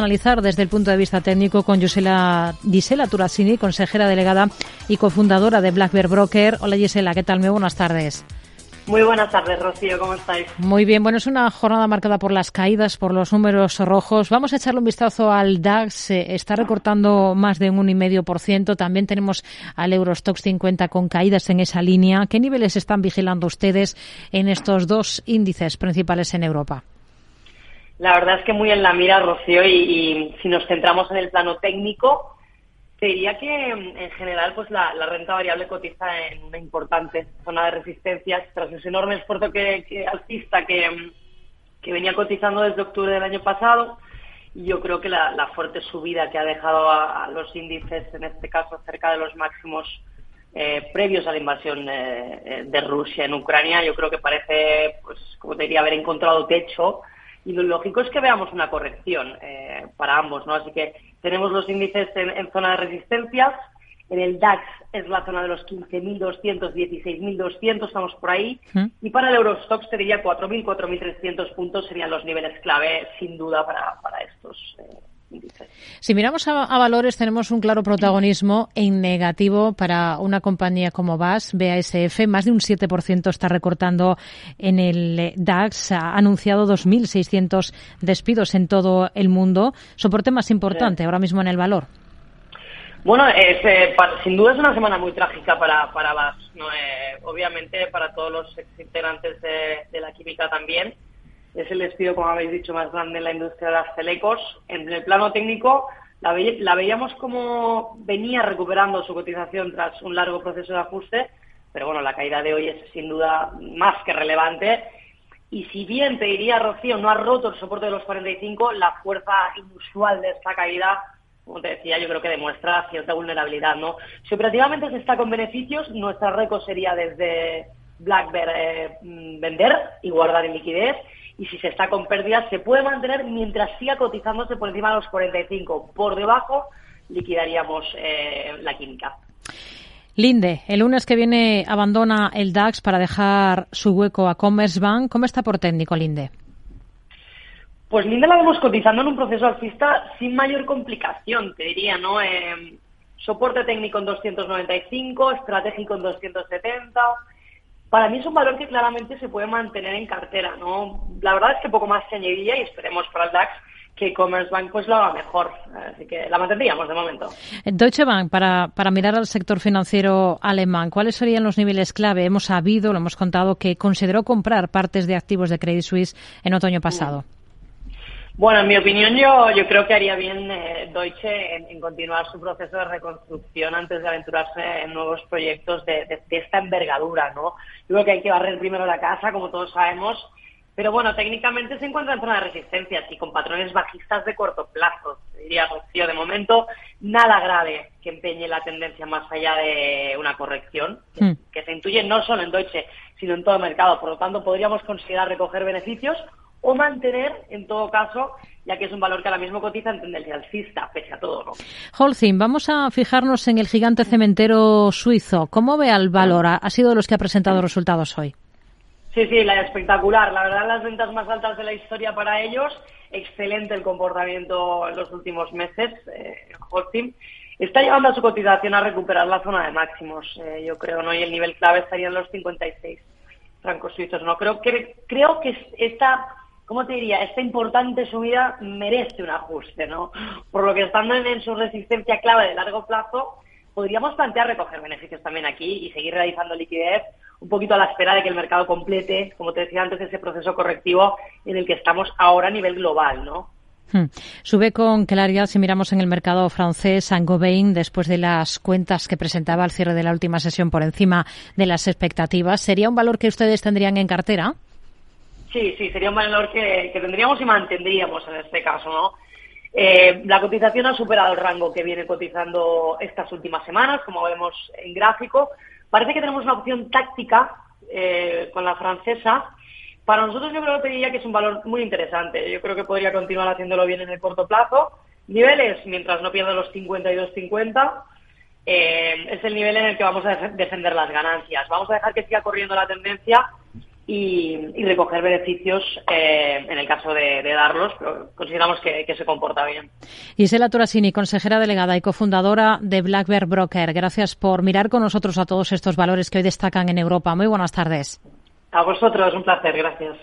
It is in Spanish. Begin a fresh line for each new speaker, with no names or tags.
analizar desde el punto de vista técnico con Gisela, Gisela Turasini, consejera delegada y cofundadora de Black Bear Broker. Hola Gisela, ¿qué tal? Muy buenas tardes.
Muy buenas tardes, Rocío, ¿cómo estáis?
Muy bien, bueno, es una jornada marcada por las caídas, por los números rojos. Vamos a echarle un vistazo al DAX, está recortando más de un 1,5%. También tenemos al Eurostox 50 con caídas en esa línea. ¿Qué niveles están vigilando ustedes en estos dos índices principales en Europa?
La verdad es que muy en la mira, Rocío, y, si nos centramos en el plano técnico, te diría que en general pues la, renta variable cotiza en una importante zona de resistencia tras ese enorme esfuerzo que, alcista que, venía cotizando desde octubre del año pasado. Y yo creo que la, fuerte subida que ha dejado a, los índices, en este caso cerca de los máximos eh, previos a la invasión eh, de Rusia en Ucrania, yo creo que parece, pues como te diría, haber encontrado techo y lo lógico es que veamos una corrección eh, para ambos, ¿no? Así que tenemos los índices en, zona de resistencias, en el DAX es la zona de los 15.200, 16.200, estamos por ahí. Y para el Eurostox te diría 4.000, 4.300 puntos serían los niveles clave, sin duda, para, para estos eh,
si miramos a, valores, tenemos un claro protagonismo en negativo para una compañía como BAS, BASF. Más de un 7% está recortando en el DAX. Ha anunciado 2.600 despidos en todo el mundo. Soporte más importante ahora mismo en el valor.
Bueno, eh, sin duda es una semana muy trágica para, para BAS. Eh, obviamente para todos los integrantes de la química también es el despido, como habéis dicho, más grande en la industria de las telecos. En el plano técnico, la, veíamos como venía recuperando su cotización tras un largo proceso de ajuste, pero bueno, la caída de hoy es sin duda más que relevante. Y si bien te diría, Rocío, no ha roto el soporte de los 45, la fuerza inusual de esta caída, como te decía, yo creo que demuestra cierta vulnerabilidad, ¿no? Si operativamente se está con beneficios, nuestra récord sería desde Black Bear eh, mm, vender y guardar en liquidez y si se está con pérdidas se puede mantener mientras siga cotizándose por encima de los 45. Por debajo liquidaríamos eh, la química.
Linde, el lunes que viene abandona el DAX para dejar su hueco a Commerzbank. ¿Cómo está por técnico, Linde?
Pues Linde la vemos cotizando en un proceso alcista sin mayor complicación, te diría, ¿no? Eh, soporte técnico en 295, estratégico en 270 para mí es un valor que claramente se puede mantener en cartera, ¿no? La verdad es que poco más se añadiría y esperemos para el DAX que Commerzbank pues lo haga mejor. Así que la mantendríamos de momento.
Deutsche Bank, para, para mirar al sector financiero alemán, ¿cuáles serían los niveles clave? Hemos sabido, lo hemos contado, que consideró comprar partes de activos de Credit Suisse en otoño pasado.
Bueno, en mi opinión, yo, yo creo que haría bien eh, Deutsche en, continuar su proceso de reconstrucción antes de aventurarse en nuevos proyectos de, esta envergadura, ¿no? Yo creo que hay que barrer primero la casa, como todos sabemos, pero bueno, técnicamente se encuentra en zona de resistencia y con patrones bajistas de corto plazo. Diría Rocío, de momento, nada grave que empeñe la tendencia más allá de una corrección, que, hmm. que se intuye no solo en Deutsche, sino en todo el mercado. Por lo tanto, podríamos considerar recoger beneficios o mantener, en todo caso, ya que es un valor que ahora mismo cotiza en tendencia alcista, pese a todo. ¿no?
Holcim, vamos a fijarnos en el gigante cementero suizo. ¿Cómo ve al valor? ¿Ha sido de los que ha presentado resultados hoy?
Sí, sí, la espectacular. La verdad, las ventas más altas de la historia para ellos. Excelente el comportamiento en los últimos meses. Eh, Holcim está llevando a su cotización a recuperar la zona de máximos, eh, yo creo, ¿no? Y el nivel clave estaría en los 56 francos suizos, ¿no? Creo que, creo que esta ¿cómo te diría? Esta importante subida merece un ajuste, ¿no? Por lo que estando en, su resistencia clave de largo plazo, podríamos plantear recoger beneficios también aquí y seguir realizando liquidez un poquito a la espera de que el mercado complete, como te decía antes, ese proceso correctivo en el que estamos ahora a nivel global, ¿no?
Hmm. Sube con claridad si miramos en el mercado francés Saint-Gobain después de las cuentas que presentaba al cierre de la última sesión por encima de las expectativas. ¿Sería un valor que ustedes tendrían en cartera?
Sí, sí, sería un valor que, tendríamos y mantendríamos en este caso, ¿no? Eh, la cotización ha superado el rango que viene cotizando estas últimas semanas, como vemos en gráfico. Parece que tenemos una opción táctica eh, con la francesa. Para nosotros yo creo que diría que es un valor muy interesante. Yo creo que podría continuar haciéndolo bien en el corto plazo. Niveles, mientras no pierda los 52.50, eh, es el nivel en el que vamos a defender las ganancias. Vamos a dejar que siga corriendo la tendencia y, recoger beneficios eh, en el caso de, darlos, pero consideramos que, se comporta bien.
Isela Torasini, consejera delegada y cofundadora de Black Bear Broker, gracias por mirar con nosotros a todos estos valores que hoy destacan en Europa. Muy buenas tardes.
A vosotros, un placer, gracias.